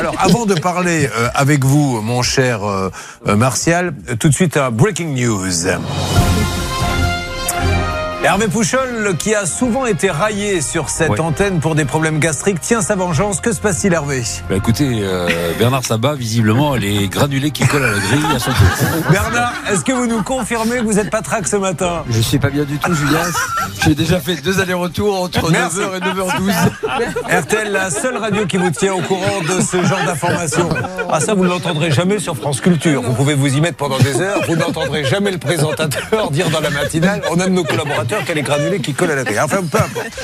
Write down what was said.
Alors, avant de parler euh, avec vous, mon cher euh, euh, Martial, tout de suite un breaking news. Hervé Pouchol, qui a souvent été raillé sur cette Ouais. antenne pour des problèmes gastriques, tient sa vengeance. Que se passe-t-il, Hervé? Bah écoutez, euh, Bernard Sabat, visiblement, les granulés qui collent à la grille à son tour. Bernard, est-ce que vous nous confirmez que vous êtes pas trac ce matin? Je suis pas bien du tout, Julien. J'ai déjà fait deux allers-retours entre Merci. 9h et 9h12. RTL, la seule radio qui vous tient au courant de ce genre d'informations. Ah ça, vous ne l'entendrez jamais sur France Culture. Vous pouvez vous y mettre pendant des heures. Vous n'entendrez jamais le présentateur dire dans la matinale, on a de nos collaborateurs qui a les granulés qui collent à la télé. Enfin, peu importe.